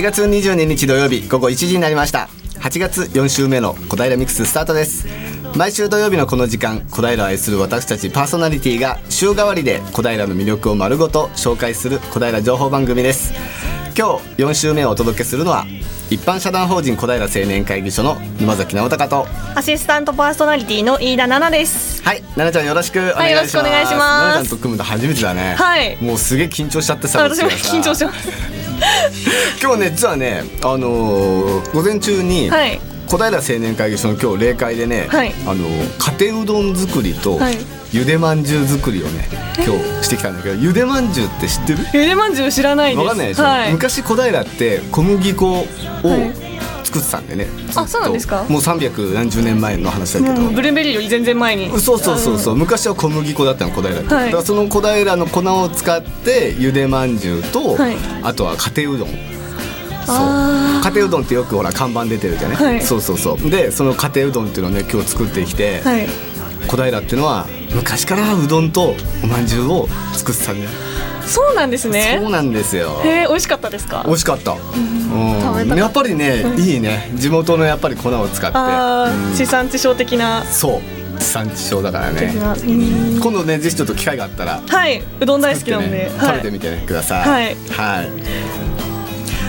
8月22日土曜日午後1時になりました。8月4週目の小平ミックススタートです。毎週土曜日のこの時間小平を愛する私たちパーソナリティが週替わりで小平の魅力を丸ごと紹介する小平情報番組です。今日4週目をお届けするのは一般社団法人小平青年会議所の沼崎直隆と。アシスタントパーソナリティの飯田奈々です。はい奈々ちゃんよろしくお願いします、はい、よろしくお願いします。奈々ちゃんと組むの初めてだね。はい。もうすげえ緊張しちゃってさ私も緊張してます。今日ね実はねあのー、午前中に、はい。小平青年会議所の今日例会でね、はい、あの家庭うどん作りと、はい、ゆでまんじゅう作りをね今日してきたんだけどゆでまんじゅうって知ってる？ゆでまんじゅう知らないです。わかんないでしょ、はい、昔小平って小麦粉を、作ってたんでね、あそうなんですか？もう三百何十年前の話だけど、ブルーベリーより全然前に。そうそうそうそう。昔は小麦粉だったの小平って、はい、だからその小平の粉を使ってゆでまんじゅうと、はい、あとは家庭うどん。そう。家庭うどんってよくほら看板出てるじゃない、はい、そうそうそう。でその家庭うどんっていうのをね今日作ってきて、はい、小平っていうのは昔からうどんとおまんじゅうを作ってたんだよ。そうなんですね。そうなんですよ。へえ美味しかったですか？美味しかった、うん、やっぱりね、いいね。地元のやっぱり粉を使って、地産地消的な。そう。地産地消だからね。今度ねぜひちょっと機会があったらはいうどん大好きなので、ね、食べてみてください。はい、はい。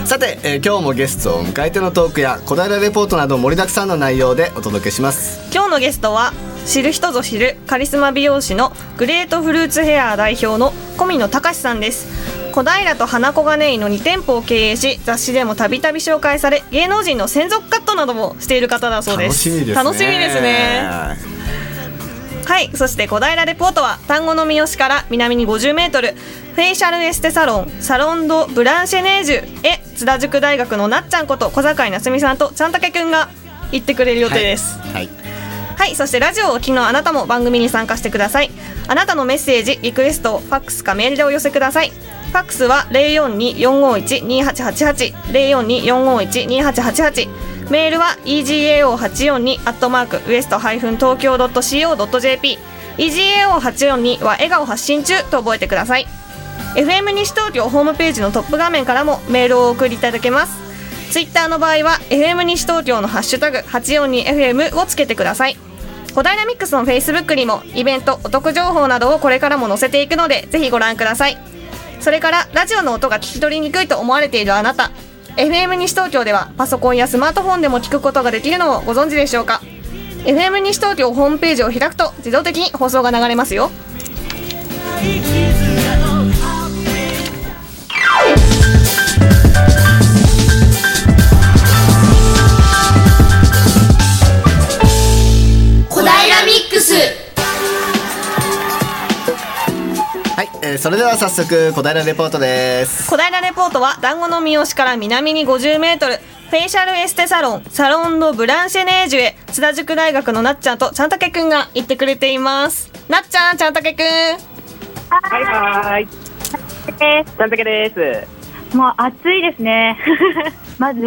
さて、えー、今日もゲストを迎えてのトークや小平レポートなど盛りだくさんの内容でお届けします。今日のゲストは知る人ぞ知るカリスマ美容師のグレートフルーツヘア代表の小見野隆さんです。小平と花小金井の2店舗を経営し雑誌でもたびたび紹介され芸能人の専属カットなどもしている方だそうです。楽しみですね。はいそして小平レポートは丹後の三好から南に50メートルフェイシャルエステサロンサロンドブランシェネージュへ津田塾大学のなっちゃんこと小坂井夏美さんとちゃんたけくんが行ってくれる予定です、はい、はいはい、そしてラジオを昨日あなたも番組に参加してください。あなたのメッセージリクエストファックスかメールでお寄せください。ファックスは0424512888 0424512888メールは egao842 アットマークウエストハイフン東京ドット .co.jp egao842 は笑顔発信中と覚えてください。FM 西東京ホームページのトップ画面からもメールをお送りいただけます。ツイッターの場合は FM 西東京のハッシュタグ 842FM をつけてください。小平ミックスのフェイスブックにもイベントお得情報などをこれからも載せていくのでぜひご覧ください。それからラジオの音が聞き取りにくいと思われているあなた。FM 西東京ではパソコンやスマートフォンでも聞くことができるのをご存知でしょうか？FM 西東京ホームページを開くと自動的に放送が流れますよ。それでは早速小平レポートです。小平レポートは団子の三好から南に50メートル。フェイシャルエステサロンサロンのブランシェネージュへ。津田塾大学のなっちゃんとちゃんたけくんが行ってくれています。なっちゃんちゃんたけくん。はいはい。ちゃんたけです。もう暑いですね。まず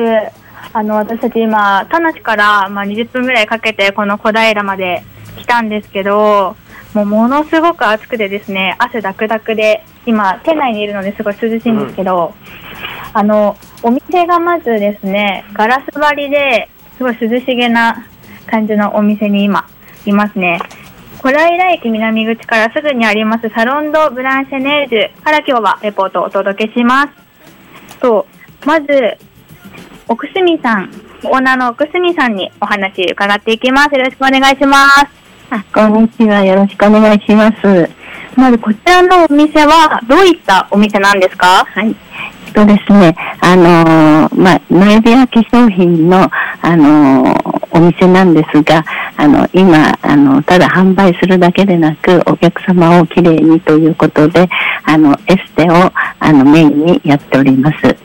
あの私たち今田無から、まあ、20分ぐらいかけてこの小平まで来たんですけどもうものすごく暑くてですね汗だくだくで今店内にいるのですごい涼しいんですけど、うん、あのお店がまずですねガラス張りですごい涼しげな感じのお店に今いますね。小平駅南口からすぐにありますサロンド・ブランシェネージュから今日はレポートをお届けします。とまず奥住さんオーナーの奥住さんにお話伺っていきます。よろしくお願いしますあ、こんにちは。よろしくお願いします。まず、こちらのお店は、どういったお店なんですか？はい。えっとですね、あのー、まあ、ノエビア化粧品の、あのー、お店なんですが、あの、今、あの、ただ販売するだけでなく、お客様をきれいにということで、あの、エステを、あの、メインにやっております。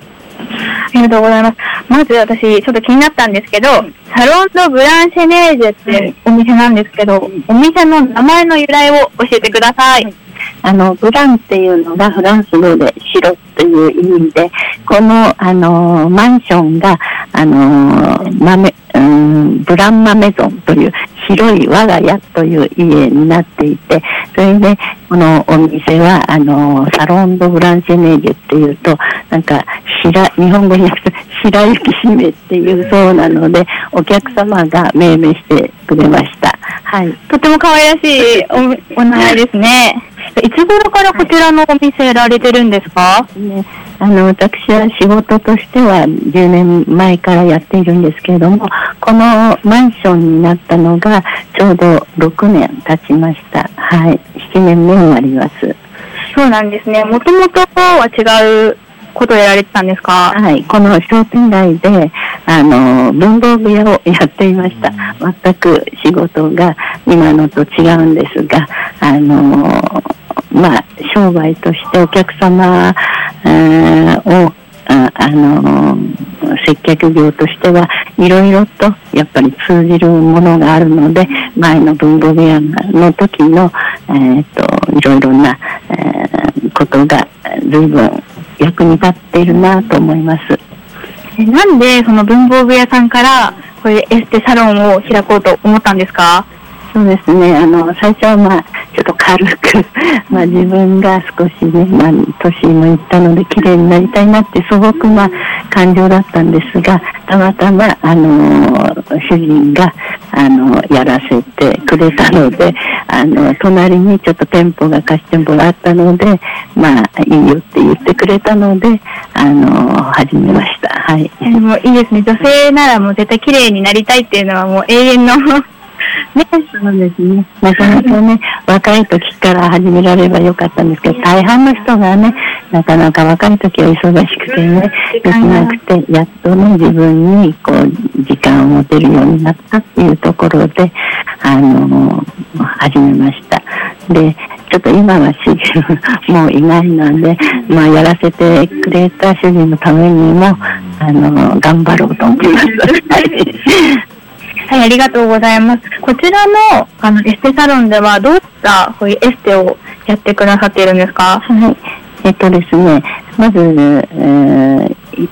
ありがとうございます。まず私、ちょっと気になったんですけど、サロンド・ブランシェネージェってお店なんですけど、お店の名前の由来を教えてください。あの、ブランっていうのがフランス語で白という意味で、この、あの、マンションが、あの、豆、うん、ブランマメゾンという広い我が家という家になっていて、それで、このお店は、あの、サロンド・ブランシェネージュっていうと、なんか、白、日本語に訳す 白雪姫っていうそうなので、お客様が命名してくれました。はい。とても可愛らしいおお名前ですね。いつ頃からこちらのお店やられてるんですか、ね、あの私は仕事としては10年前からやっているんですけれどもこのマンションになったのがちょうど6年経ちました。はい。7年目になります。そうなんですね。もともとは違うことをやられてたんですか？はいこの商店街であの文房具屋をやっていました。全く仕事が今のと違うんですがあのまあ、商売としてお客様、えー、をあ、あの接客業としてはいろいろとやっぱり通じるものがあるので前の文房具屋の時の、えーと、いろいろな、えー、ことが随分役に立っているなと思います。なんでその文房具屋さんからこれエステサロンを開こうと思ったんですか？そうですね。あの、最初はまあ、ちょっと軽く、まあ自分が少しね、まあ、年もいったので、綺麗になりたいなってすごくま、感情だったんですが、たまたま、あの、主人が、あの、やらせてくれたので、あの、隣にちょっと店舗が貸してもらったので、まあ、いいよって言ってくれたので、あの、始めました。はい。でもいいですね。女性ならもう絶対綺麗になりたいっていうのはもう永遠のね、そうですね。なかなかね、若い時から始められばよかったんですけど、大半の人がね、なかなか若い時は忙しくてね、できなくて、やっとね、自分にこう、時間を持てるようになったっていうところで、あの、始めました。で、ちょっと今は主人もういないので、まあ、やらせてくれた主人のためにも、あの、頑張ろうと思います。はい、ありがとうございます。こちらの、あの、エステサロンでは、どういったこういうエステをやってくださっているんですか？はい。えっとですね、まず、えー、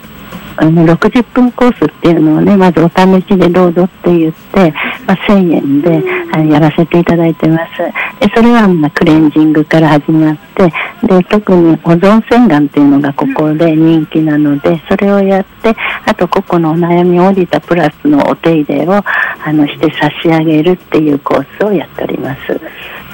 あの60分コースっていうのをねまずお試しでどうぞって言って、まあ、1000円でやらせていただいてますでそれはまクレンジングから始まってで特に保存洗顔っていうのがここで人気なのでそれをやってあと個々のお悩みを降りたプラスのお手入れをあのして差し上げるっていうコースをやっております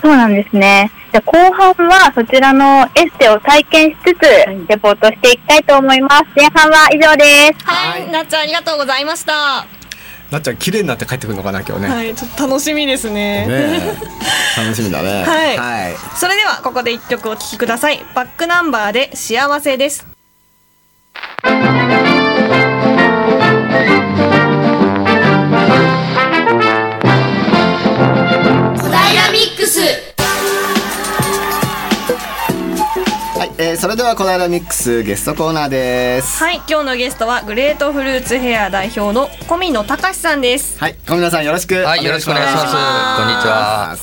そうなんですねじゃ後半はそちらのエステを体験しつつ、レポートしていきたいと思います。前半は以上です。はい、なっちゃんありがとうございました。なっちゃん綺麗になって帰ってくるのかな今日ね。はい、ちょっと楽しみですね。ね楽しみだね。はい、はい。それではここで一曲お聴きください。バックナンバーで幸せです。えー、それではこの間ミックスゲストコーナーです。はい今日のゲストはグレートフルーツヘア代表の小見野隆さんです。はい小見野さんよろしく。はいよろしくお願いします。こんにちは。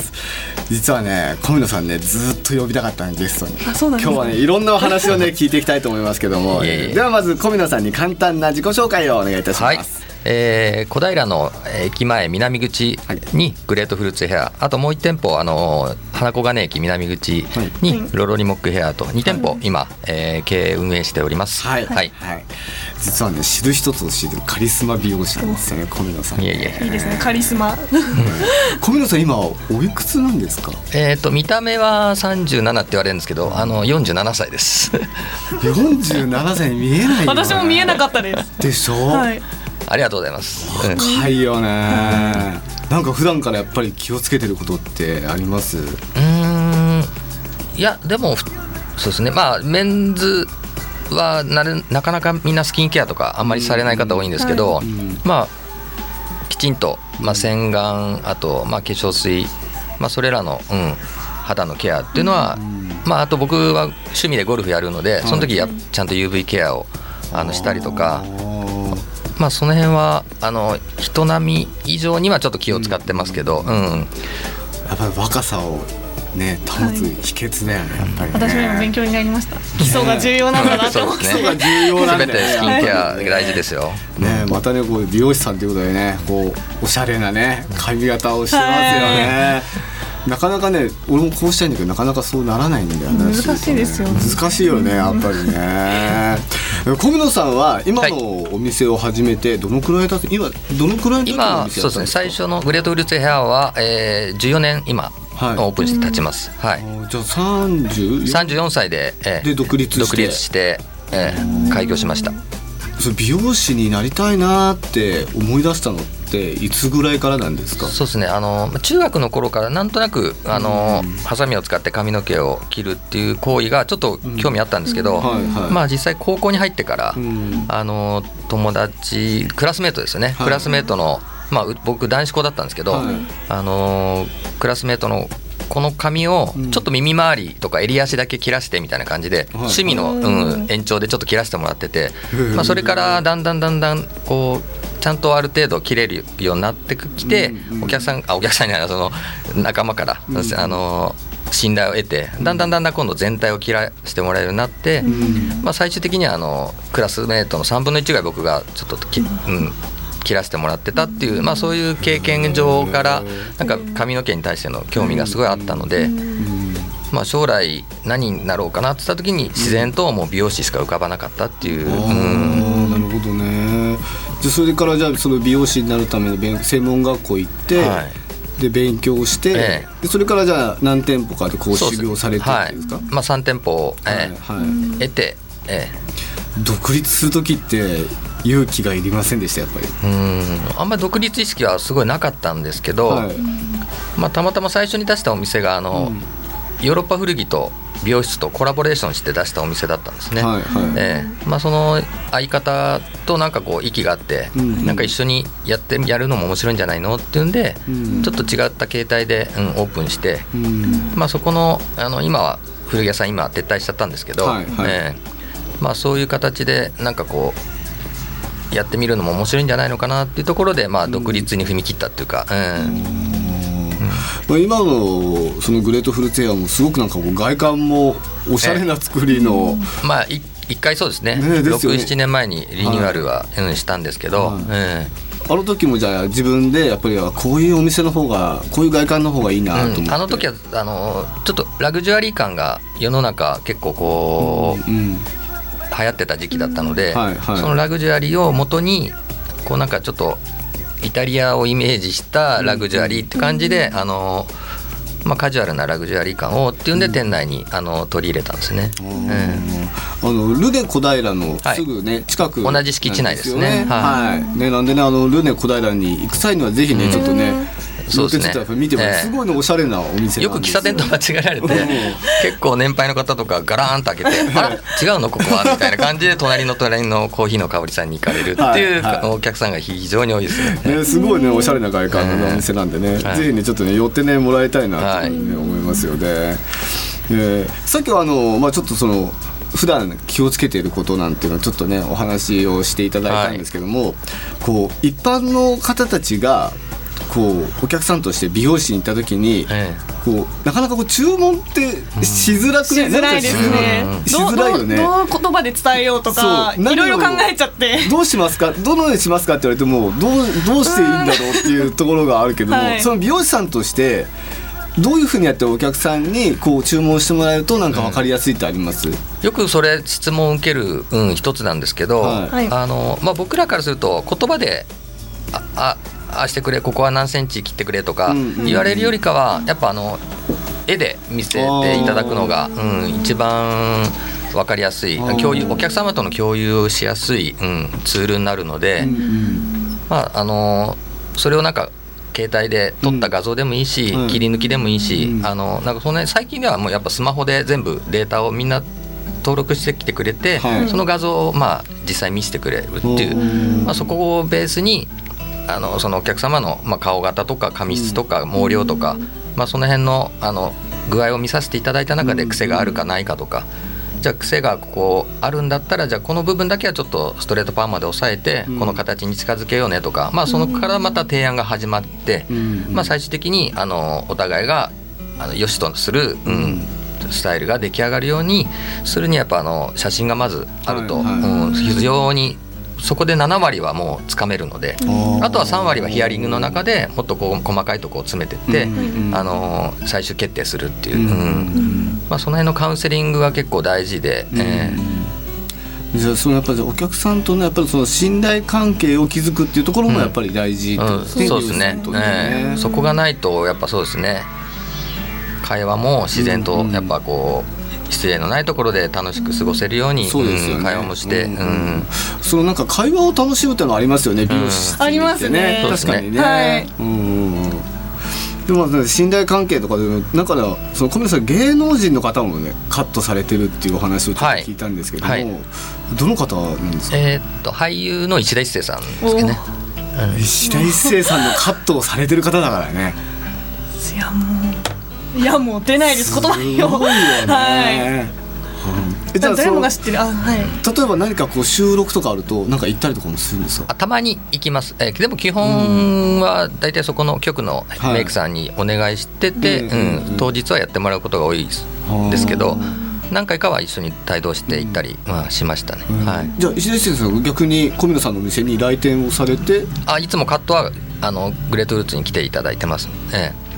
実はね小見野さんねずっと呼びたかったんゲストに。あそうなん今日はねいろんなお話をね聞いていきたいと思いますけども。ではまず小見野さんに簡単な自己紹介をお願いいたします、はいえー、小平の駅前南口にグレートフルーツヘア。あともう1店舗あの花小金駅南口にロロリモックヘア。と2店舗今、えー、経営運営しております、はい、はい、はい、実はね知る人ぞ知るカリスマ美容師なんですよね小見野さんいやいやいいですねカリスマ。小見野さん今おいくつなんですか？えっ、と見た目は37って言われるんですけどあの47歳です。47歳に見えない、ね、私も見えなかったです。でしょ、はいありがとうございます。若いよね、なんか普段からやっぱり気をつけてることってあります？うん。いやでもそうですね。まあメンズはなるなかなかみんなスキンケアとかあんまりされない方多いんですけど、はい、まあきちんと、まあ、洗顔あと、まあ、化粧水、まあ、それらの、うん、肌のケアっていうのは、まあ、あと僕は趣味でゴルフやるのでその時やちゃんと UV ケアをあのしたりとかまあその辺はあの人並み以上にはちょっと気を使ってますけど、うん、やっぱり若さをね保つ秘訣だよね、やっぱり、ね、私も勉強になりました。基礎が重要なんだなと思って、基礎が重要なんだ。よ、ね、スキンケア大事ですよ。ねまたねこう美容師さんということでねこうおしゃれなね髪型をしてますよね、なかなかね俺もこうしたいんだけどなかなかそうならないんだよね難しいですよね。難しいよねやっぱりね。小室さんは今のお店を始めてどのくらいだって今どのくらい今店そうですね。最初のグレートフルーツヘアは、えー、14年今、はい。オープンして経ちます、はい、じゃあ30 34歳で,、えーで独立して？独立して、えー開業しました。美容師になりたいなって思い出したのっていつぐらいからなんですか？そうですね。あの中学の頃からなんとなくあの、ハサミを使って髪の毛を切るっていう行為がちょっと興味あったんですけど、はいはい。まあ実際高校に入ってから、うん。あの友達クラスメートですよね、はい。クラスメートの、まあ、う僕男子校だったんですけど、はい。あのクラスメートのこの髪をうん。ちょっと耳周りとか襟足だけ切らしてみたいな感じで、趣味の、うん、延長でちょっと切らせてもらってて、まあ、それからだんだんだんだんこうちゃんとある程度切れるようになってきて、お客さんあお客さんじゃないその仲間から、あの信頼を得てだんだんだんだん今度全体を切らしてもらえるようになって、まあ、最終的にはあのクラスメートの3分の1ぐらい僕がちょっとき、うん、切らせてもらってたっていう、まあ、そういう経験上からなんか髪の毛に対しての興味がすごいあったので、まあ、将来何になろうかなって言った時に自然ともう美容師しか浮かばなかったっていう。あうんじゃあそれからじゃあその美容師になるための勉専門学校行って、はい。で勉強して、ええ。でそれからじゃあ何店舗かでこう修行されてるんですかはい。まあ、3店舗を、え。はい得て、え独立する時って勇気がいりませんでしたやっぱり、ーうん。あんまり独立意識はすごいなかったんですけど、はい。まあ、たまたま最初に出したお店があの、ヨーロッパ古着と美容室とコラボレーションして出したお店だったんですね。はいはい。ええ。まあ、その相方となんかこう息があって、うん。うんなんか一緒にやってやるのも面白いんじゃないのっていうんで、うん。ちょっと違った形態で、うん、オープンして、うん。まあ、そこのあの今は古着屋さん今は撤退しちゃったんですけど、はいはい。ええ。まあ、そういう形でなんかこうやってみるのも面白いんじゃないのかなっていうところで、まあ、独立に踏み切ったっていうか、うんまあ、今のそのグレートフルーツエアもすごくなんかこう外観もおしゃれな作りの、まあい一回そうですね。ねですよね。67年前にリニューアルは、うん、したんですけど、はい。えあの時もじゃあ自分でやっぱりこういうお店の方がこういう外観の方がいいなとえ思って、うん。あの時はあのちょっとラグジュアリー感が世の中結構こう、うん。流行ってた時期だったので、はいはい。そのラグジュアリーを元にこうなんかちょっとイタリアをイメージしたラグジュアリーって感じで、あのまあ、カジュアルなラグジュアリー感をっていうんで店内にあの取り入れたんですね。あのルネ小平のすぐね、近く同じ敷地内ですね。はい。はい。ねなんでねあのルネ小平に行く際にはぜひね、ちょっとねそうですね。見てもすごいねおしゃれなお店よ。く喫茶店と間違えられてうん結構年配の方とかガラーンと開けて「あ違うのここは」みたいな感じで隣の隣のコーヒーの香りさんに行かれるっていうはい。はい。お客さんが非常に多いですね。ね、すごいねおしゃれな外観のお店なんでね、はいぜひねちょっとね寄ってねもらいたいなと、思いますよね。えーさっきはあのまあちょっとその普段気をつけていることなんていうのをちょっとねお話をしていただいたんですけども、こう一般の方たちがこうお客さんとして美容師に行った時に、えこうなかなかこう注文ってしづらくしね、づらいですね。うん。しづらいよね。どうどうどう言葉で伝えようとかいろいろ考えちゃって。どうしますか？どのようにしますかって言われてもどうどうしていいんだろうっていうところがあるけども、はい。その美容師さんとしてどういうふうにやってお客さんにこう注文してもらえるとなんか分かりやすいってあります、よくそれ質問を受ける、うん、一つなんですけど、はいはいあのまあ、僕らからすると言葉で「ああああしてくれここは何センチ切ってくれ」とかうんうん言われるよりかはやっぱあの絵で見せていただくのが、うん、一番分かりやすい。共有お客様との共有をしやすい、うん、ツールになるので、まああのそれをなんか携帯で撮った画像でもいいし、うん。切り抜きでもいいし、うんあのなんかそんなに最近ではもうやっぱスマホで全部データをみんな登録してきてくれて、はい。その画像をまあ実際見せてくれるっていう、うんまあ、そこをベースにあのそのお客様のまあ顔型とか髪質とか毛量とか、まあ、その辺のあの具合を見させていただいた中で癖があるかないかとか。じゃあ癖がここあるんだったらじゃあこの部分だけはちょっとストレートパーマで抑えてうん。この形に近づけようねとか、まあそのからまた提案が始まって、うんまあ、最終的にあのお互いがあの良しとする、うん、スタイルが出来上がるようにするにはやっぱあの写真がまずあると、うん、非常にそこで7割はもうつかめるので、ーあとは3割はヒアリングの中でもっとこう細かいところを詰めてって、あの最終決定するっていう、まあ、その辺のカウンセリングが結構大事で、えじゃあそのやっぱりお客さんとのやっぱりその信頼関係を築くっていうところもやっぱり大事って。そうですね。ねええ。そこがないとやっぱそうですね。会話も自然とやっぱこう失礼のないところで楽しく過ごせるように、そうですよね。うん会話もして、うんうんそのなんか会話を楽しむっていうのはありますよね。美容師ってありますね確かにね。はいうん。でもまあ信頼関係とかで中ではその小宮さん芸能人の方もねカットされてるっていうお話をちょっと聞いたんですけども、はいはいどの方なんですか？えーっと俳優の石田一生さんですかね。石田一生さんのカットをされてる方だからね。いやもういやもう出ないです言葉にいよね。はい。じゃあ誰もがそ知ってる。あはい。の例えば何かこう収録とかあるとなんか行ったりとかもするんですか？あたまに行きます、えーでも基本は大体そこの局のはい。メイクさんにお願いしてて、うん当日はやってもらうことが多いですですけど何回かは一緒に帯同して行ったり、まあ、しましたね、はい、じゃあ石田一生逆に小宮さんのお店に来店をされて？あいつもカットはあのグレートルーツに来ていただいてます、ええ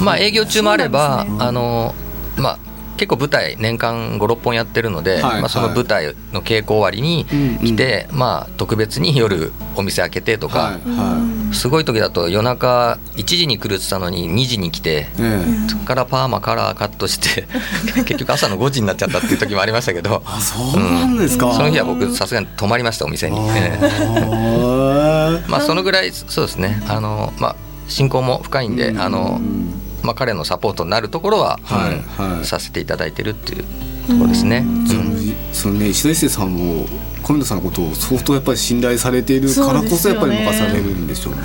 まあ営業中もあれば、あのまあ結構舞台年間56本やってるので、はいまあ、その舞台の稽古終わりに来て、まあ、特別に夜お店開けてとか、はいはすごい時だと夜中1時に来るって言ったのに2時に来てそこからパーマカラーカットして 結局朝の5時になっちゃったっていう時もありましたけどあそうなんですか。その日は僕さすがに泊まりましたお店に、まあそのぐらいそうですね。あのまあ親交も深いんで、うんあのまあ彼のサポートになるところは、はいうんはいさせていただいてるっていうところですね。そのね石田一生さんも小宮さんのことを相当やっぱり信頼されているからこそやっぱり任されるんでしょうね。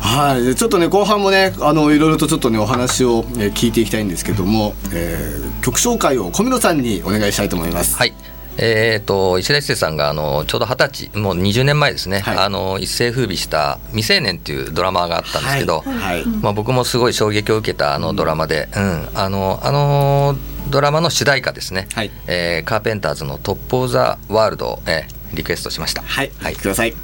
はい、でちょっとね後半もねあのいろいろとちょっとねお話を、えー聞いていきたいんですけども、えー曲紹介を小室さんにお願いしたいと思います。はい。えー、と石田一生さんがあのちょうど二十歳もう20年前ですね、はい。あの一世風靡した「未成年」っていうドラマがあったんですけど、はい。はい。まあ、僕もすごい衝撃を受けたあのドラマで、うん。あのあのドラマの主題歌ですね、はい。えーカーペンターズの「トップ・オブ・ザ・ワールド」を、えーリクエストしました。はい、はい。ください。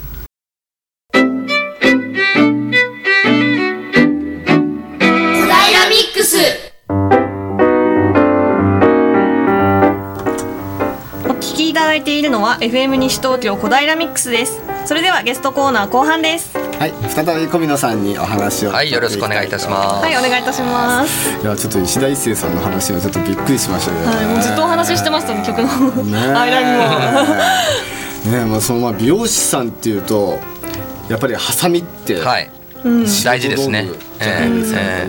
は FM 西東京小平ミックスです。それではゲストコーナー後半です。はい、再び小宮さんにお話をはい、よろしくお願いいたします。はいお願いいたします。いやちょっと石田一生さんの話はちょっとびっくりしましたけどね。はいもうずっとお話ししてましたね曲の。ね間にも。ねまあそのまあ美容師さんっていうとやっぱりハサミって、はい、大事ですね。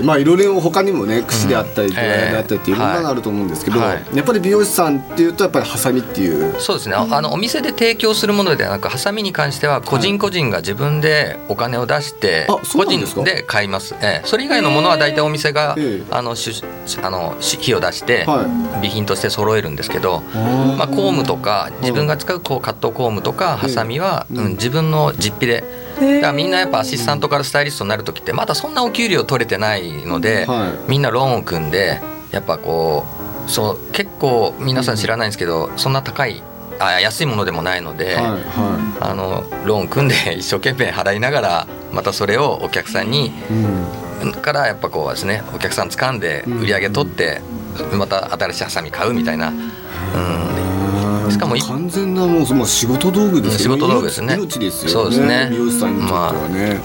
まあいろいろ他にもね櫛であったりうん。ドライヤーであったりっていろんなのあると思うんですけど、はい。やっぱり美容師さんっていうとやっぱりハサミっていう。そうですね、あのお店で提供するものではなくハサミに関しては個人個人が自分でお金を出して個人ですか？で買います、ええ。それ以外のものは大体お店がええ。あのしあのし費を出しては備品として揃えるんですけど、いまあ、コームとか自分が使うこうカットコームとかハサミは、うんうん、自分の実費でだからみんなやっぱアシスタントからスタイリストになる時ってまだそんなお給料取れてないので、はみんなローンを組んでやっぱこうそう結構皆さん知らないんですけど、そんな高いあ安いものでもないので、はいはあのローン組んで 一生懸命払いながらまたそれをお客さんにい、うん。からやっぱこうですねお客さん掴んで売り上げ取って、また新しいハサミ買うみたいな、うん、しかもい完全なもうもう仕事道具ですよ。仕事道具ですね。命ですよそうですね。美容師さんにとってはね、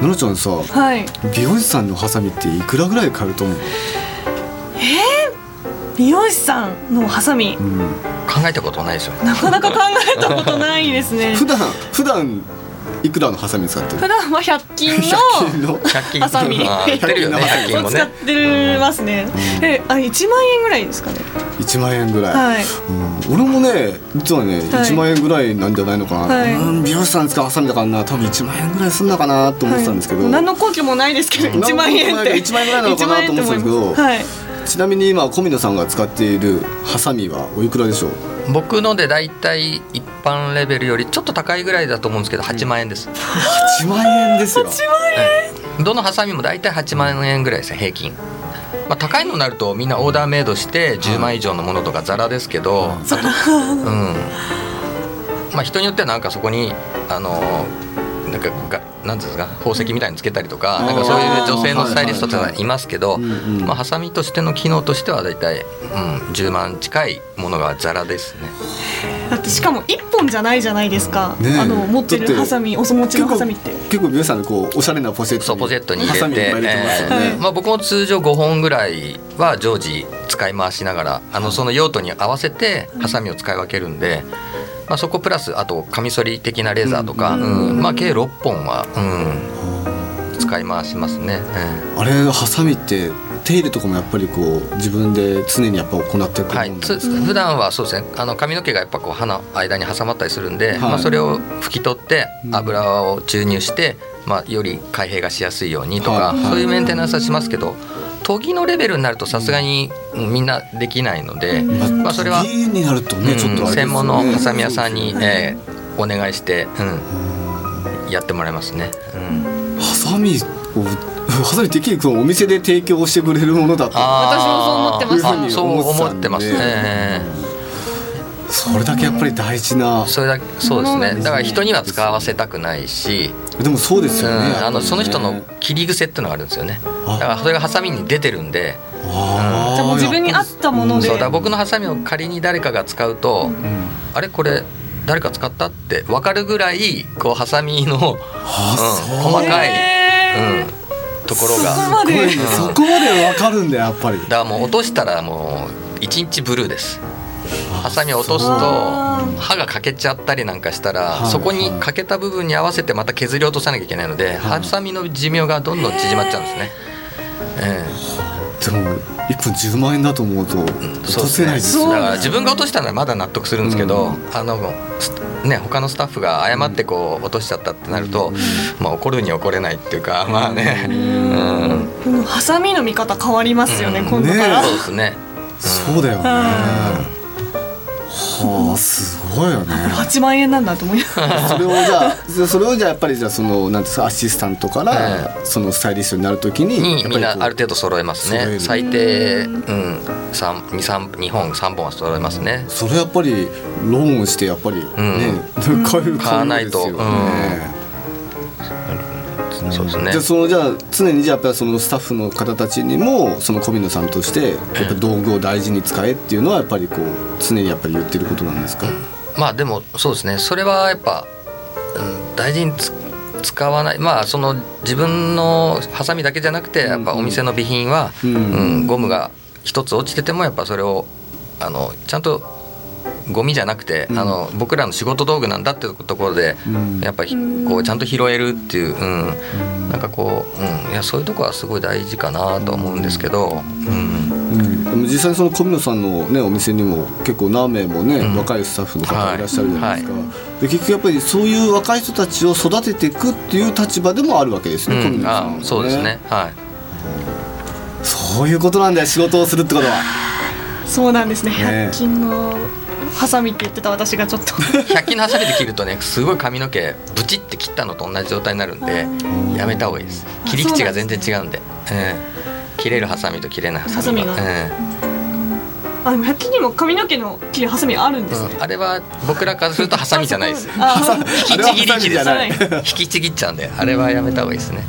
ののちゃんさはい。美容師さんのハサミっていくらぐらい買えると思う、美容師さんのハサミ。うん、考えたことないですよなかなか考えたことないですね。普段普段いくらのハサミ使ってる？普段は100均100の均の 100均ハサミ。あー売ってるよね。100均もね。を使ってますね。え、あ、一万円ぐらいですかね。1万円ぐらい、はい。うん、俺もね実はね、はい。1万円ぐらいなんじゃないのかな、はい。うん。美容師さん使うハサミだからな多分1万円ぐらいすんのかなと思ってたんですけど、はい。何の根拠もないですけど、一万円って。1万円ぐらいなのかなと思ってたんですけど。1万円って思います。はい。ちなみに今小宮さんが使っているハサミはおいくらでしょう？僕ので大体一般レベルよりちょっと高いぐらいだと思うんですけど8万円です、8万円ですよ。どのハサミも大体8万円ぐらいですね平均。まあ、高いのになるとみんなオーダーメイドして10万以上のものとかザラですけど、うん。まあ、人によってはなんかそこにあのなんかがなんですか宝石みたいにつけたりとかなんかそういう女性のスタイリストっていますけど、うんうんまあ、ハサミとしての機能としては大体、うん、10万近いものがザラですね。だってしかも一本じゃないじゃないですか、ねえ。あの持ってるハサミお手持ちのハサミって。結構皆さんこうおしゃれなポシェットそうポケットに入れてえーまあ、僕も通常5本ぐらいは常時使い回しながらあのその用途に合わせてハサミを使い分けるんで、まあ、そこプラスあとカミソリ的なレーザーとか、うん。まあ、計6本は、うん、使い回しますね。えーあれハサミって手入れとかもやっぱりこう自分で常にやっぱ行っていくもはい、つんなんですか、普段はそうですね。あの髪の毛がやっぱこう歯の間に挟まったりするんで、はい。まあ、それを拭き取ってうん。油を注入して、まあ、より開閉がしやすいようにとか、はい。そういうメンテナンスはしますけど研ぎのレベルになるとさすがにうん。みんなできないので、まあ、それは、専門のハサミ屋さんに、えーお願いして、うん、やってもらいますね。うん。ハサミをハサミてっきりこのお店で提供してくれるものだと。私もそう思ってましたいうふうにそう思ってますね。それだけやっぱり大事な。それだけそうですね。だから人には使わせたくないし、でもそうですうんよね、あのその人のね切り癖っていうのがあるんですよね。あ。だからそれがハサミに出てるんで。あー。じゃあもう自分に合ったもので。そうだ僕のハサミを仮に誰かが使うと、うん。あれこれ誰か使ったって分かるぐらいこうハサミの、うん、細かい、へうん、ところが。そこまでそこまでわかるんだやっぱり。だからもう落としたらもう一日ブルーですハサミを落とすと刃が欠けちゃったりなんかしたら、はい。そこに欠けた部分に合わせてまた削り落とさなきゃいけないので、ハサミの寿命がどんどん縮まっちゃうんですね。えでも1分10万円だと思うと落えとせないですそうだから自分が落としたらまだ納得するんですけど、あのすね他のスタッフが誤ってこう落としちゃったってなると、まあ怒るに怒れないっていうかまあね、うん、うんハサミの見方変わりますよね、うん。今度から、そうですね。そうだよねはあすごいよね。8万円なんだと思います。それをじゃあじゃあそれをじゃあやっぱりじゃあそのなんですかアシスタントからそのスタイリストになるときににみんなやっぱりこうある程度揃えますね。最低、うん、三二三二本三本は揃えますね。それやっぱりローンしてやっぱりね、買う買わないと。ねそうですね。じゃあそのじゃあ常にじゃあやっぱりそのスタッフの方たちにもその小野さんとしてやっぱり道具を大事に使えっていうのはやっぱりこう常にやっぱり言ってることなんですか、まあでもそうですね。それはやっぱ、うん、大事につ使わない。まあその自分のハサミだけじゃなくてやっぱお店の備品は、うん。うんゴムが一つ落ちててもやっぱそれをあのちゃんとゴミじゃなくて、うん。あの僕らの仕事道具なんだってところで、うん。やっぱりこうちゃんと拾えるっていう、うん、なんかこう、うん、いやそういうとこはすごい大事かなと思うんですけど、うん、うん、でも実際にその小野さんの、ね、お店にも結構何名もね、うん。若いスタッフの方いらっしゃるじゃないですか、はで結局やっぱりそういう若い人たちを育てていくっていう立場でもあるわけですね、小うん。野さんはあそうですね。はい。そういうことなんだよ仕事をするってことは。そうなんですね。ね。100均のハサミって言ってた私がちょっと。100均のハサミで切るとねすごい髪の毛ブチって切ったのと同じ状態になるんでやめた方がいいです。切り口が全然違うんで、ええ切れるハサミと切れないハサミが。あでも100均にも髪の毛の切るハサミあるんえですね、うん。あれは僕らからするとハサミじゃないです。引きちぎり機です。引きちぎっちゃうんであれはやめた方がいいですね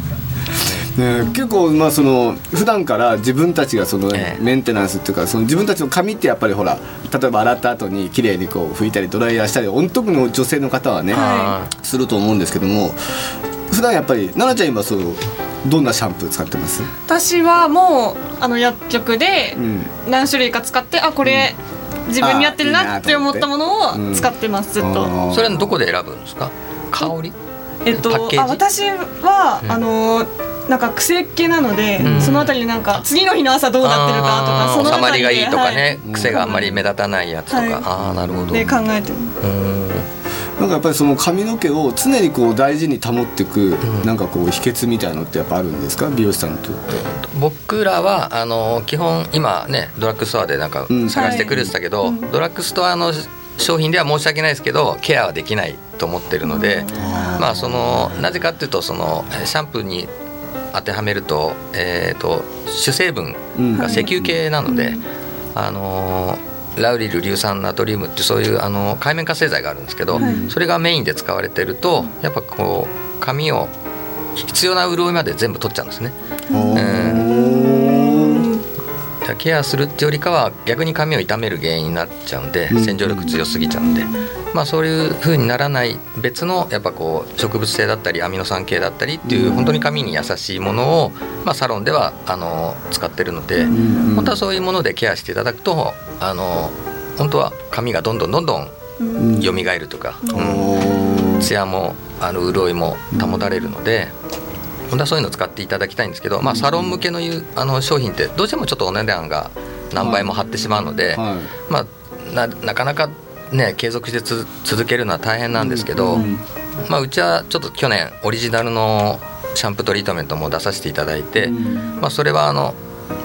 ね、結構まあその普段から自分たちがその、ええ。メンテナンスっていうかその自分たちの髪ってやっぱりほら例えば洗った後に綺麗にこう拭いたりドライヤーしたり特に女性の方はね、はすると思うんですけども普段やっぱり奈々ちゃん今そのどんなシャンプー使ってます、私はもうあの薬局でうん、何種類か使ってあこれ自分に合ってるなって思ったものを使ってますずっと。それはどこで選ぶんですか？香り？えっとパッケージ？あ私は、うん。あのなんか癖っ気なので、うん。そのあたりでなんか次の日の朝どうなってるかとかそのあまりがいいとかね、はい。癖があんまり目立たないやつとか、はい。ああなるほど。で考えてるうん。なんかやっぱりその髪の毛を常にこう大事に保っていく、ん。なんかこう秘訣みたいのってやっぱあるんですか？美容師さんにと。って。僕らはあの基本今ねドラッグストアでなんかうん。探してくれてたけど、はい。うん。ドラッグストアの商品では申し訳ないですけどケアはできないと思ってるので、まあそのなぜかっていうとそのえーシャンプーに当てはめると,、えー、と主成分が石油系なので、あのーラウリル硫酸ナトリウムってそういうあの海面活性剤があるんですけど、それがメインで使われてるとやっぱこう髪を必要な潤いまで全部取っちゃうんですね。ケアするってよりかは逆に髪を傷める原因になっちゃうんで洗浄力強すぎちゃうんで、まあ、そういう風にならない別のやっぱこう植物性だったりアミノ酸系だったりっていう本当に髪に優しいものを、まあ、サロンではあの使ってるので本当はそういうものでケアしていただくとあの本当は髪がどんどんどんどん蘇るとか、うん、ツヤもあの潤いも保たれるので。本当はそういうのを使っていただきたいんですけど、まあ、サロン向けのあの商品ってどうしてもちょっとお値段が何倍も張ってしまうので、まあ、ななかなかね継続してつ続けるのは大変なんですけど、まあ、うちはちょっと去年オリジナルのシャンプートリートメントも出させていただいて、まあ、それはあの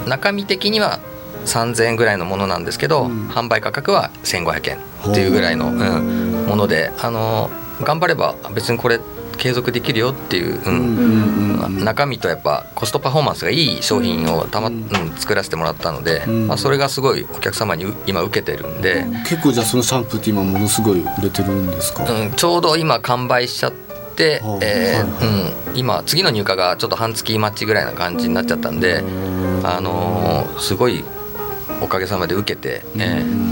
中身的には3000円ぐらいのものなんですけど、販売価格は1500円っていうぐらいの、うん、ものであの頑張れば別にこれ継続できるよっていう、うん。中身とやっぱコストパフォーマンスがいい商品をたま、うん、作らせてもらったので、まあ、それがすごいお客様に今受けてるんで。結構じゃあそのシャンプーって今ものすごい売れてるんですか、うん、ちょうど今完売しちゃってえうん、今次の入荷がちょっと半月待ちぐらいな感じになっちゃったんで、あのー、すごいおかげさまで受けて、えー。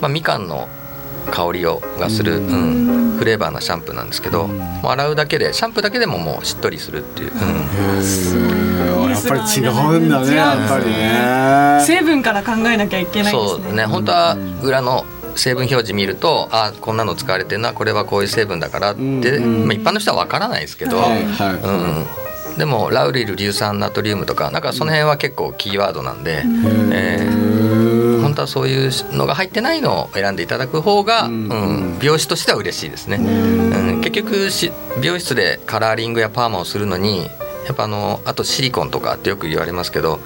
まあ、みかんの香りをがする、うん、フレーバーなシャンプーなんですけど、もう洗うだけでシャンプーだけでももうしっとりするっていう、うん、やっぱり違うんだねやっぱりね。成分から考えなきゃいけないですね。そうね本当は裏の成分表示見るとあこんなの使われてるなこれはこういう成分だからって、まあ、一般の人は分からないですけど、はいうん、でもラウリル硫酸ナトリウムとかなんかその辺は結構キーワードなんで、えー本当はそういうのが入ってないのを選んでいただく方が、うん、美容師としては嬉しいですね。うん、結局し美容室でカラーリングやパーマをするのにやっぱあのあとシリコンとかってよく言われますけど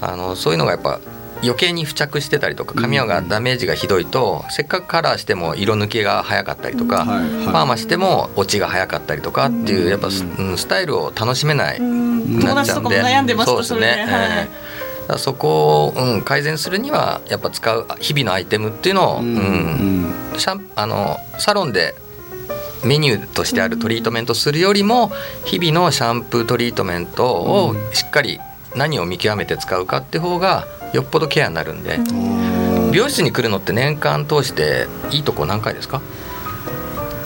あのそういうのがやっぱ余計に付着してたりとか髪がダメージがひどいと、せっかくカラーしても色抜けが早かったりとか、パーマしても落ちが早かったりとかっていうやっぱ、うん、スタイルを楽しめないなっちゃうんで。そうですね。はいそこを、うん、改善するにはやっぱ使う日々のアイテムっていうのを、うん。うん。シャンあのサロンでメニューとしてあるトリートメントするよりも日々のシャンプートリートメントをしっかり何を見極めて使うかって方がよっぽどケアになるんで。美容室に来るのって年間通していいとこ何回ですか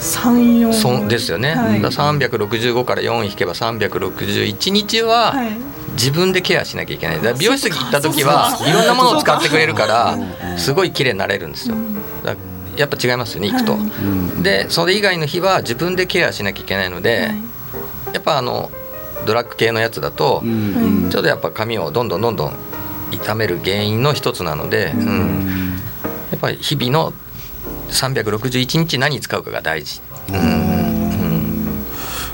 ？34そですよね、はい、365から4引けば361日は自分でケアしなきゃいけない。美容室行った時はいろんなものを使ってくれるからすごい綺麗になれるんですよ。やっぱ違いますよね行くと、はい、でそれ以外の日は自分でケアしなきゃいけないので、はい、やっぱあのドラッグ系のやつだと、ちょっとやっぱ髪をどんどんどんどん痛める原因の一つなので、うん、やっぱり日々の361日何使うかが大事。うん、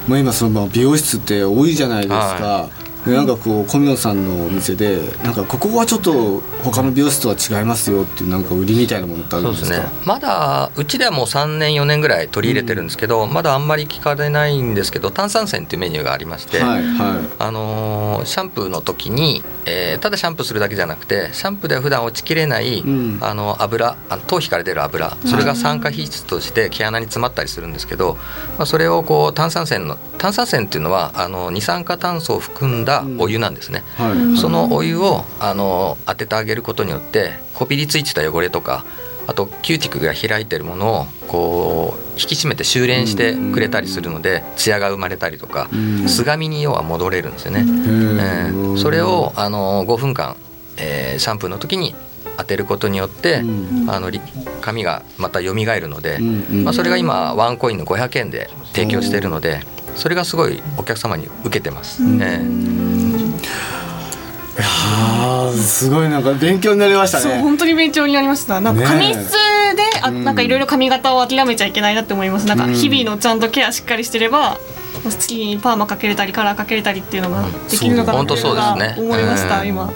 まあ、今その美容室って多いじゃないですか、はいなんかこう小宮さんのお店でなんかここはちょっと他の美容室とは違いますよっていうなんか売りみたいなものってあるんですか？そうですね。まだうちではもう3年4年ぐらい取り入れてるんですけど、うん、まだあんまり聞かれないんですけど炭酸泉っていうメニューがありまして、はいはい、あのー、シャンプーの時に、えー、ただシャンプーするだけじゃなくてシャンプーでは普段落ちきれない、うん、あの油あの頭皮から出る油それが酸化皮質として毛穴に詰まったりするんですけど、まあ、それをこう炭酸泉の炭酸泉っていうのはあの二酸化炭素を含んだお湯なんですね、うんはい、そのお湯をあの当ててあげることによってこびりついてた汚れとかあとキューティクルが開いてるものをこう引き締めて収斂してくれたりするのでツヤが生まれたりとかすみに要は戻れるんですよね、えー、それをあの5分間、えー、シャンプーの時に当てることによって、あの髪がまた蘇るので、まあ、それが今ワンコインの500円で提供しているので。それがすごいお客様に受けてます。ね、いやすごいなんか勉強になりましたね。そう本当に勉強になりました。なんか髪質で、あなんかいろいろ髪型を諦めちゃいけないなって思います。なんか日々のちゃんとケアしっかりしてれば。好きにパーマかけれたりカラーかけれたりっていうのができるのかなって思いました、今、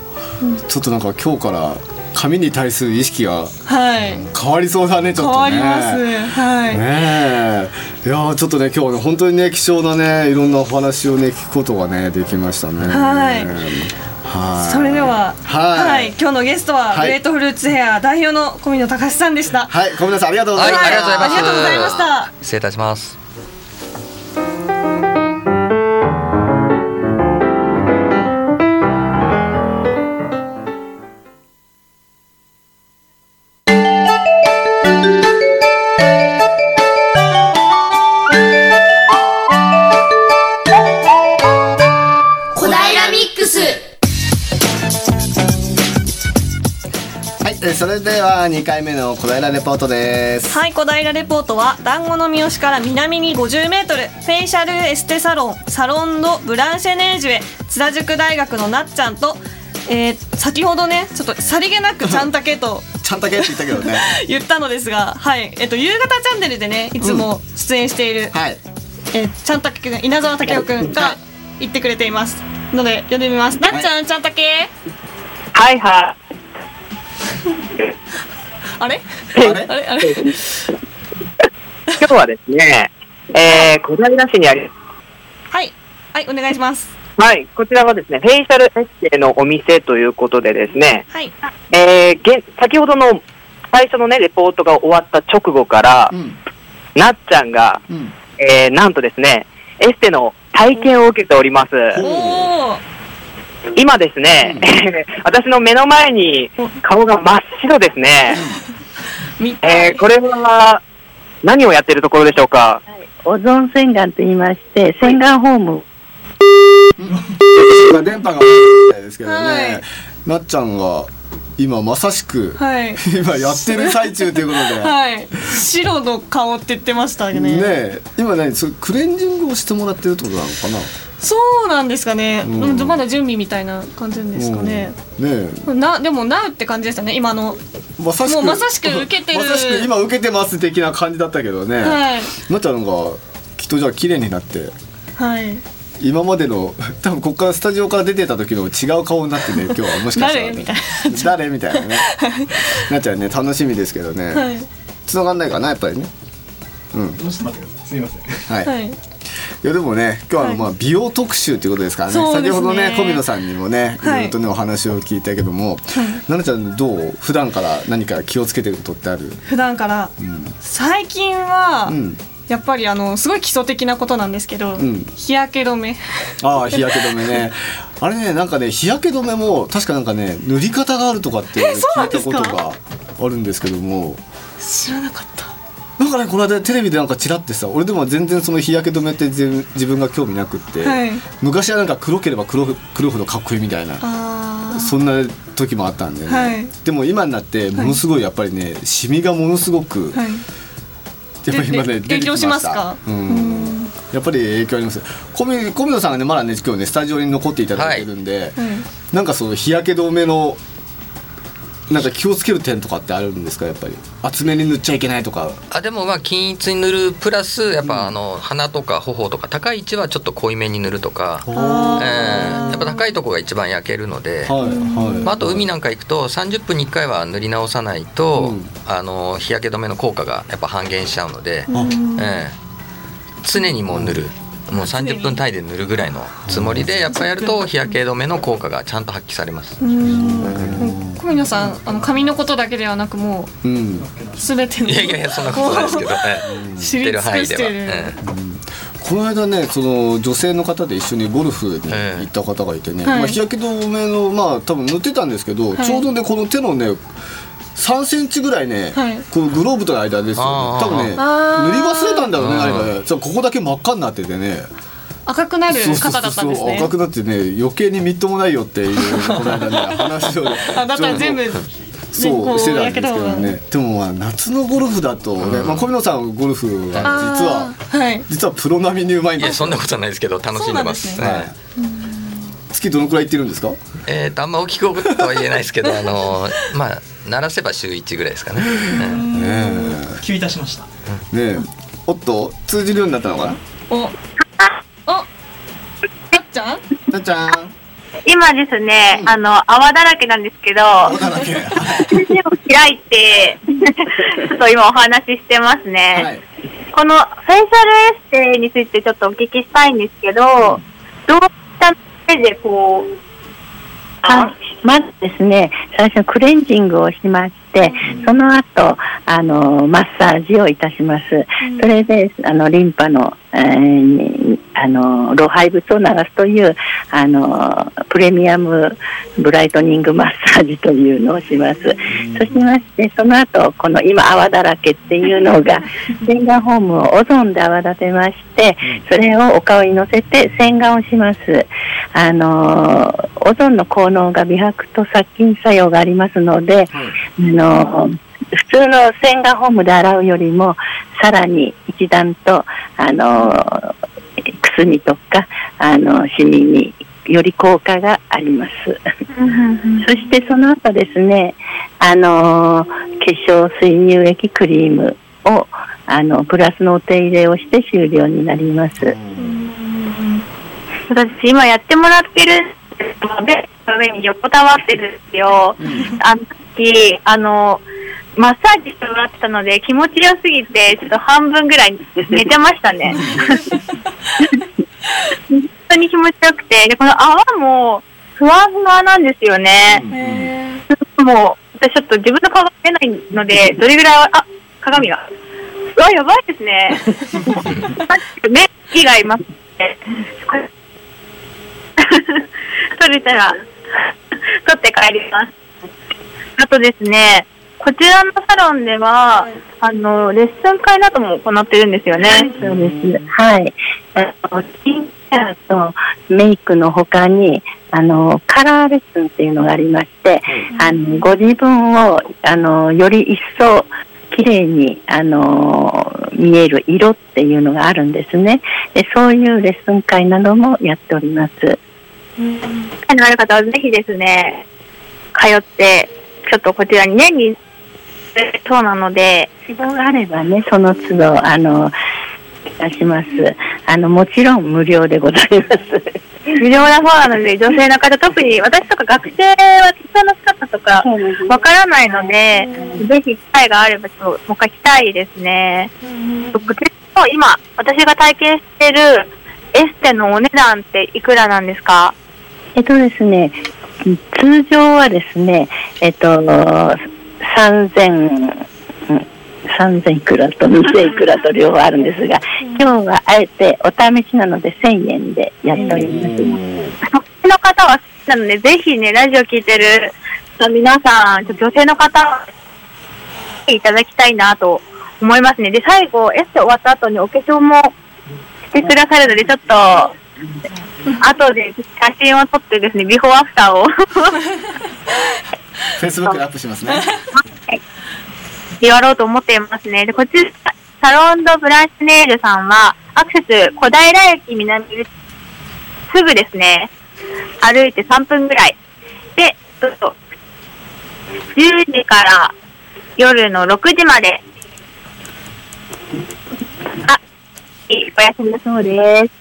ちょっとなんか今日から髪に対する意識が変わりそうだね、ちょっとね。変わります。はい。ねいやちょっとね今日ね本当にね貴重なねいろんなお話をね聞くことがねできましたね。はい。はい。それでははい。今日のゲストは、はい。グレートフルーツヘア代表の小見野隆さんでした。はい。小室さんありがとうござはいい、ました、ありがとうござい。ます。ありがとうございました。失礼いたします。れでは2回目の小平レポートです。はい小平レポートは団子の三好から南に 50m フェイシャルエステサロンサロンドブランシェネージュへ。津田塾大学のなっちゃんと、えー先ほどねちょっとさりげなく ちゃんたけと。ちゃんたけって言ったけどね。言ったのですが、はい。えっと、夕方チャンネルでねいつも出演している、はい。えーちゃんたけくん稲沢武雄くんはがい。言ってくれています。ので読んでみます、なっちゃんちゃんたけ。はいはあれあれ？あれ？あれ？い。今日はですね、えー、小平市にあり、はい。はいお願いします。はい、こちらはですね、フェイシャルエステのお店ということでですね、はい。えー、現先ほどの最初のね、レポートが終わった直後からう、ん。なっちゃんが、うん。えー、なんとですね、エステの体験を受けております。今ですね、私の目の前に顔が真っ白ですね。えー、これは何をやってるところでしょうか？オゾン洗顔と言いまして、洗顔ホーム。今電波が悪いみたいですけどね、はい。なっちゃんが今まさしく、はい。今やってる最中ということで、はい。白の顔って言ってましたね。ねえ。今何それクレンジングをしてもらってるってことなのかな？そうなんですかね、うん。うんまだ準備みたいな感じですかね、うん。ねなでもなうって感じでしたね今の。えまさしくもうまさしく受けてる。まさしく今受けてます的な感じだったけどね、はい。なっちゃんがきっとじゃあ綺麗になってはい。今までの 多分ここからスタジオから出てた時の違う顔になってね 今日はもしかしたら、ね、誰みたい誰みたいなね。なっちゃんね楽しみですけどね、はい。繋がんないかなやっぱりね。うん。ちょっと待ってください。すみません。はい、、はいいやでもね今日はあのはい。まあ美容特集ということですからね。そうですね。先ほどね小見野さんにもねいはい。ろいろとねお話を聞いたけども、ななちゃんどう普段から何か気をつけてることってある？普段からうん最近は、うん。やっぱりあのすごい基礎的なことなんですけど、ん。日焼け止め。ああ日焼け止めね。あれねなんかね日焼け止めも確かなんかね塗り方があるとかって聞いんですか？ことがあるんですけども。知らなかったなんかねこの間テレビでなんかチラってさ俺でも全然その日焼け止めって自自分が興味なくって、はい。昔はなんか黒ければ黒黒いほどかっこいいみたいなそんな時もあったんでね、はい。でも今になってものすごいやっぱりねシミがものすごく、はい。やっぱり今ねでで影響しますか？ううん。んやっぱり影響あります。小見小さんがねまだね今日ねスタジオに残っていただいてるんで、はい。なんかその日焼け止めのなんか気をつける点とかってあるんですか？やっぱり。厚めに塗っちゃいけないとか。あでもまあ均一に塗るプラスやっぱあの鼻とか頬とか高い位置はちょっと濃いめに塗るとか、えあー。ーやっぱ高いとこが一番焼けるので、はいはい、まあ、あと海なんか行くと30分に1回は塗り直さないと、うん。あの日焼け止めの効果がやっぱ半減しちゃうので、あええ常にもう塗るもう30分単位で塗るぐらいのつもりでやっぱやると日焼け止めの効果がちゃんと発揮されます。うん。小宮さんあの髪のことだけではなくもうん。うすべてのいやいやいやそんなことないですけど、ええ。知り尽くしてる。ええこの間ねその女性の方で一緒にゴルフにええ。行った方がいてね、はい。まあ、日焼け止めのまあ多分塗ってたんですけど、はい。ちょうどねこの手のね3センチぐらいね、はい。このグローブとの間ですよね。多分ね塗り忘れたんだろうねあー何かね。そうここだけ真っ赤になっててね。赤くなる方だったんですね。赤くなってね余計にみっともないよっていうこの間ね話を。あだったら全部こそうしてたんですけどね。でもまあ夏のゴルフだとね、まあ、小見野さんゴルフは実ははい。実はプロ並みにうまいんですいやそんなことはないですけど楽しんでます。そうなんはい月どのくらい行ってるんですか？えーとあんま大きくとは言えないですけど あのまあ鳴らせば週1ぐらいですかね。えね急いたしました。えねえ。おっと通じるようになったのかな？おおあっちゃん？たっちゃん。今ですね、あの、泡だらけなんですけど、手 を開いて、ちょっと今お話ししてますね。はい。このフェイシャルエステについてちょっとお聞きしたいんですけど、どういった目でこう、はい、まずですね、最初クレンジングをしまして、その後、あの、マッサージをいたします。それで、あの、リンパの、えーあの、老廃物を流すという、あの、プレミアムブライトニングマッサージというのをします。そうしまして、その後、この今泡だらけっていうのが、洗顔フォームをオゾンで泡立てまして、それをお顔に乗せて洗顔をします。あのーオゾンの効能が美白と殺菌作用がありますので、あのー普通の洗顔フォームで洗うよりも、さらに一段と、あのーくすみとか、あのシミにより効果があります。そしてその後ですね、あのー化粧水乳液クリームを、あの、プラスのお手入れをして終了になります。私今やってもらってるベッドの上に横たわってるんですよ。あの時、あの、マッサージしてもらってたので気持ちよすぎて、ちょっと半分ぐらい寝てましたね。本当に気持ちよくて、で、この泡もふわふわなんですよね。もう、私ちょっと自分の顔が出ないので、どれぐらい、あ、鏡が。うわ、やばいですね。目以外いますね。取れたら、取って帰ります。あとですね、こちらのサロンでは、あの、レッスン会なども行ってるんですよね。そうです。はい。スキンケアとメイクの他に、あの、カラーレッスンっていうのがありまして、あの、ご自分を、あの、より一層、綺麗に、あの、見える色っていうのがあるんですね。で、そういうレッスン会などもやっております。興味のある方はぜひですね、通って、ちょっとこちらに年に、そうなので、希望があればね、その都度、あの、いたします。あの、もちろん無料でございます。無料な方なので、女性の方、特に私とか学生は適当な方とかわからないので、ぜひ機会があれば、ちょっともう一回来たいですね。こちらの今、私が体験しているエステのお値段っていくらなんですか？えっとですね、通常はですね、えっと、3000、うん3000いくらと2000いくらと両方あるんですが、今日はあえてお試しなので1000円でやっております。女性の方は好きなので、ぜひね、ラジオ聞いてる皆さん、女性の方は、いただきたいなと思いますね。で、最後、エステ終わった後にお化粧もしてくださるので、ちょっと、後で写真を撮ってですね、ビフォーアフターをフェイスブックでアップしますね。やろうと思ってい。ますね。で、こちら、サロンドブランシュネイルさんは、アクセス小平駅南口すぐですね、歩い。て3分ぐらい。で、ちょっと、10時から夜の6時まで、あ、い。い。お休みだそうです。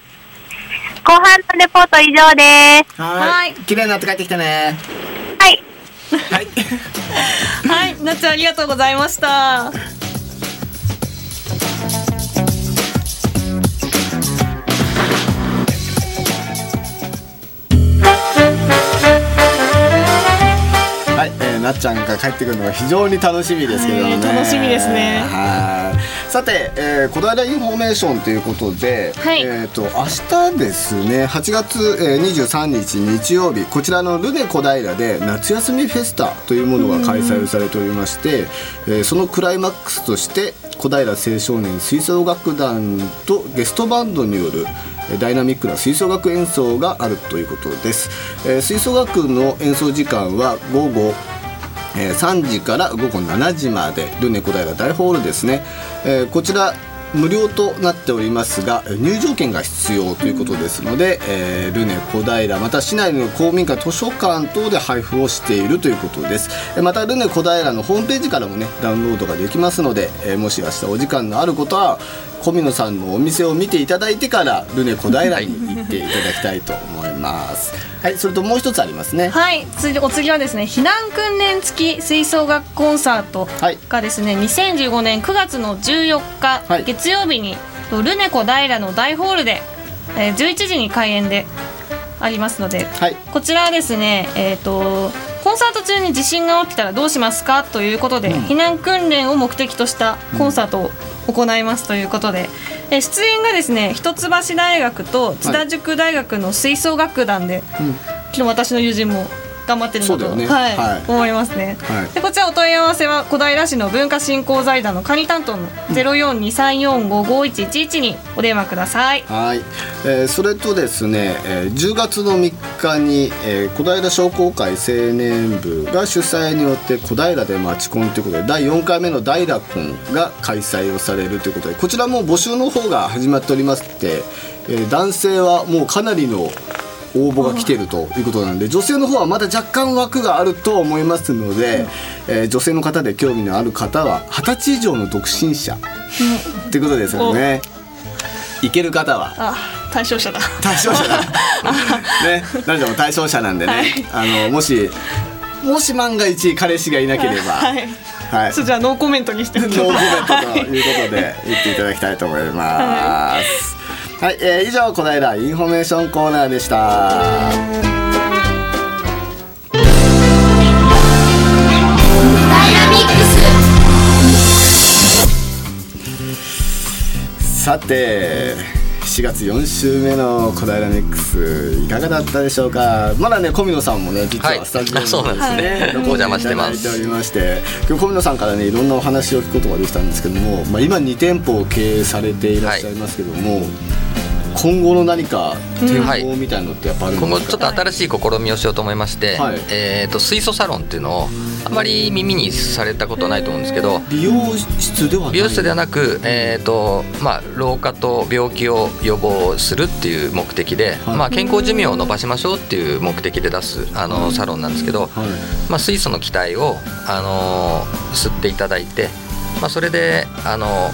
後半のレポート以上です。はい。綺麗になって帰ってきてね。はい。はい。はい、なっちゃんありがとうございました。はい、えーなっちゃんが帰ってくるのが非常に楽しみですけどね。はい楽しみですねはい。さて、えー、小平インフォメーションということで、はい。えっ、と明日ですね、8月、えー、23日日曜日、こちらのルネ小平で夏休みフェスタというものが開催されておりまして、えーそのクライマックスとして小平青少年吹奏楽団とゲストバンドによるえーダイナミックな吹奏楽演奏があるということです、えー吹奏楽の演奏時間は午後えー3時から午後7時まで。ルネ小平大ホールですね、えーこちら無料となっておりますが入場券が必要ということですので、えールネ小平また市内の公民館図書館等で配布をしているということです。えまたルネ小平のホームページからもねダウンロードができますので、えーもし明日お時間のあることは小見野さんのお店を見ていただいてからルネ小平に行っていただきたいと思います。はいそれともう一つありますね。はい、次お次はですね避難訓練付き吹奏楽コンサートはいがですね、2015年9月の14日、はい。月曜日にとルネコ平の大ホールで、えー11時に開演でありますので、はい。こちらはですね、えー、とコンサート中に地震が起きたらどうしますかということで、避難訓練を目的としたコンサートを行いますということで、えー出演がですね一橋大学と津田塾大学の吹奏楽団で、昨日私の友人も頑張ってるのと、そうだよね。はいはい。思いますね。はい。でこちらお問い合わせは小平市の文化振興財団の管理担当の0423455111にお電話ください。はい、えーそれとですね、えー10月の3日に、えー小平商工会青年部が主催によって小平で町コンということで第4回目の大楽コンが開催をされるということでこちらも募集の方が始まっておりまして、えー男性はもうかなりの応募が来ているということなので女性の方はまだ若干枠があると思いますので、えー女性の方で興味のある方は二十歳以上の独身者っていうことですよね。行ける方は。あ対象者だ。対象者。だ ね何でも対象者なんでね、はい。あのもしもし万が一彼氏がいなければ。ははい。い。それじゃあノーコメントにしてノーコ。メントということで言っていただきたいと思います。はい、えー以上小平インフォメーションコーナーでした。さて4月4週目の小平ミックスいかがだったでしょうか？まだね小宮さんもね実はい。はスタジオに、あそうなんですね。お邪魔してます。いただいておりまして今日小宮さんからねいろんなお話を聞くことができたんですけども、まあ、今2店舗を経営されていらっしゃいますけども、今後の何か展望みたいのってやっぱあるん今ですか、後ちょっと新しい試みをしようと思いまして、はい。えー、と水素サロンっていうのをあまり耳にされたことないと思うんですけど美容室ではない。美容室ではなく、えーとまあ、老化と病気を予防するっていう目的で、はい。まあ、健康寿命を伸ばしましょうっていう目的で出すあのサロンなんですけど、はい。まあ、水素の気体を、あの吸っていただいて、まあ、それで、あの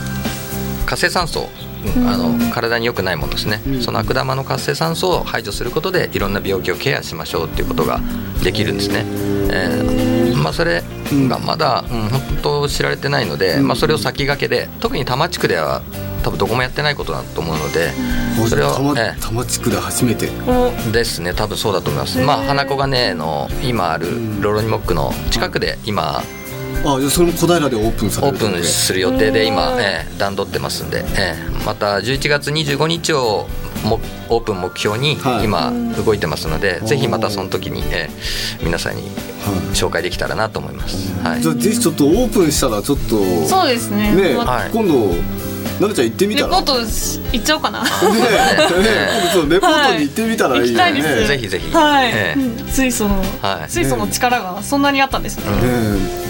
活性酸素うんあの体に良くないものですね、うん。その悪玉の活性酸素を排除することでいろんな病気をケアしましょうっていうことができるんですね。えーまあ、それがまだ、うん、本当知られてないので、まあ、それを先駆けで特に多摩地区では多分どこもやってないことだと思うので、それを多摩ええ。多摩地区で初めて。ですね。多分そうだと思います。まあ花子金の今あるロロニモックの近くで今あじゃあそれも小平でオープンされオープンする予定で今、ええ段取ってますんで、ええ。また11月25日をもオープン目標にはい。今動いてますので、ん。ぜひまたその時に、ええ皆さんに紹介できたらなと思います。はい。じゃあぜひちょっとオープンしたらちょっとそうですね。ね、まはい。今度なるちゃん行ってみたら？レポートし行っちゃおうかな。ねえ。ねレポートに行ってみたらいいよね、行きたいです。ぜひぜひ、はい、ええ。うん。水素の、はい。水素の力がそんなにあったんですね。ね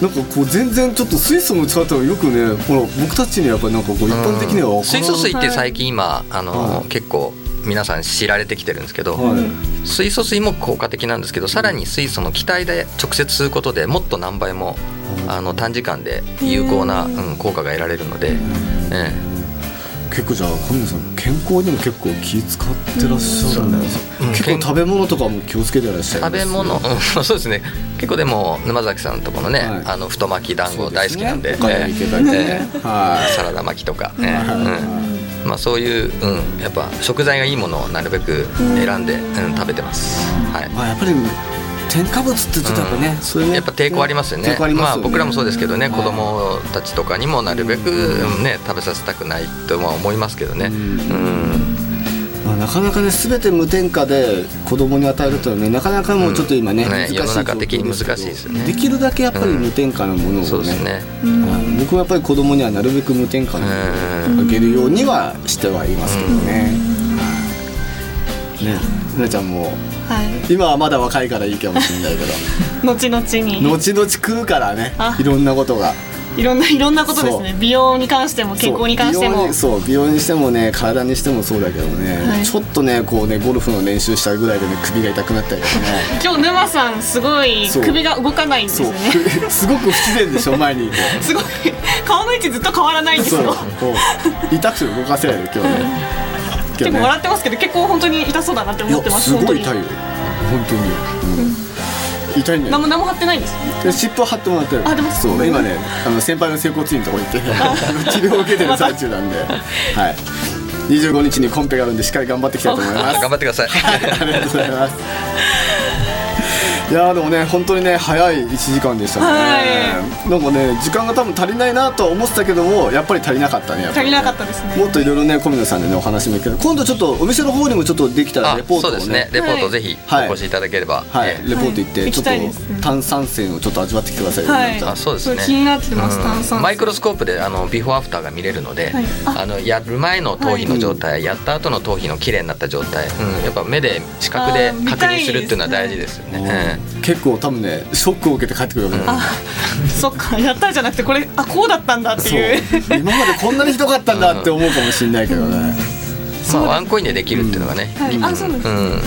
え。なんかこう全然ちょっと水素の使ったのよくねほら僕たちにやっぱりなんかこう一般的には分から水素水ってはい最近今あの、はい。結構皆さん知られてきてるんですけど、はい。水素水も効果的なんですけどさらに水素の気体で直接吸うことでもっと何倍もあの短時間で有効な、うん、効果が得られるので、え結構じゃあ小宮さん健康にも結構気使ってらっしゃるんですよ、うん。結構食べ物とかも気をつけてらっしゃえる食べ物、うん、そうですね。結構でも沼崎さんのところのね、はい。あの太巻き団子大好きなんで。ね。ええ。はい。サラダ巻きとか、ええ。はい。うん。まあ、そういう、うん、やっぱ食材がいいものをなるべく選んで、うん、食べてます。はい。まあやっぱり添加物ってちょっとやっぱね、それね。やっぱ抵抗ありますよね。抵抗ありますよね。まあ、僕らもそうですけどね、はい子供たちとかにもなるべく、うん。ね、食べさせたくないとは思いますけどね、ううん。んまあ、なかなかね全て無添加で子供に与えるというのはねなかなかもうちょっと今ね,、うん。ね世の中的に難しいですよね。できるだけやっぱり無添加なものをね,、そうですね、はい僕もやっぱり子供にはなるべく無添加のものをあげるようにはしてはいますけどね、はい。ねななちゃんもはい。今はまだ若いからいいかもしれないけど。後々に。後々来るからね。あ。いろんなことが。いろんないろんなことですね。美容に関しても健康に関しても。そう。美容に。してもね体にしてもそうだけどね、はい。ちょっとねこうねゴルフの練習したぐらいでね首が痛くなったりとかね。今日沼さんすごい首が動かないんですよね。くすごく不自然でしょ前に すごい。顔の位置ずっと変わらないんですよ。痛くて動かせないよ今日ね結構笑ってますけど結構本当に痛そうだなってい思ってます。やすごい痛いよ。本当に、うん。痛いんだよ。何も何も貼ってないんです？よ。で尻尾貼ってもらってる。あでもそう今ねあの先輩の整骨院のとこ行って治療を受けてる最中なんで はい。25日にコンペがあるんでしっかり頑張っていきたいと思います。頑張ってください。ありがとうございますいやーでもね本当にね早い1時間でしたね、はなんかね時間が多分足りないなとは思ってたけどもやっぱり足りなかったねね。足りなかったですね。もっといろいろね小宮さんでねお話もいけど今度ちょっとお店の方にもちょっとできたらあレポートをね。そうですね。レポートぜひはい。お越しいただければ、はい、ええ。レポート行って、はい。ちょっと炭酸泉をちょっと味わってきてくださいよ、はい。あそうですね。気になってます、うん炭酸マイクロスコープであのビフォーアフターが見れるので、はい。ああのやる前の頭皮の状態、やった後の頭皮の綺麗になった状態、うん、やっぱ目で視覚で確認するっていうのは大事ですよね。結構多分ねショックを受けて帰ってくるわけだよ。ねそっか。やったんじゃなくてこれあこうだったんだってそう。いう。今までこんなにひどかったんだって思うかもしれないけどね、まあワンコインでできるっていうのがね、はい。あそうなんです、うん、うん。ね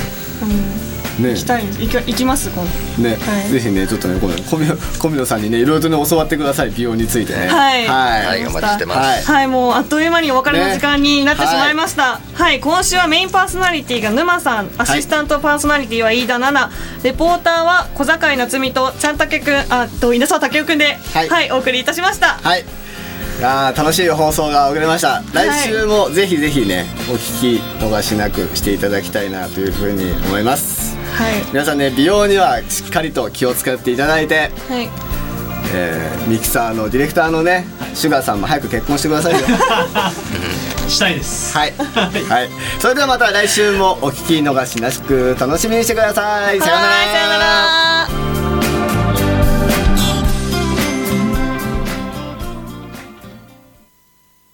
行きたいです行き行きます今度。ね、はい。ぜひねちょっとね小宮小宮さんにねいろいろとね教わってください美容についてね。はい。はい、はいお待ちしてます。はい。はいもうあっという間にお別れの時間になってしまいました、はい。今週はメインパーソナリティが沼さん。アシスタントパーソナリティは飯田奈々。レポーターは小坂井夏美とちゃんたけくん。あと稲沢武雄くんでははいい、お送りいたしました。はい。いやー楽しい放送が送れました。来週もぜひぜひねお聞き逃しなくしていただきたいなというふうに思います。はい皆さんね美容にはしっかりと気を使っていただいて、はい。えーミキサーのディレクターのねシュガーさんも早く結婚してくださいよ。したいです。はい、はい、それではまた来週もお聞き逃しなく楽しみにしてください。さようなら。はいさよなら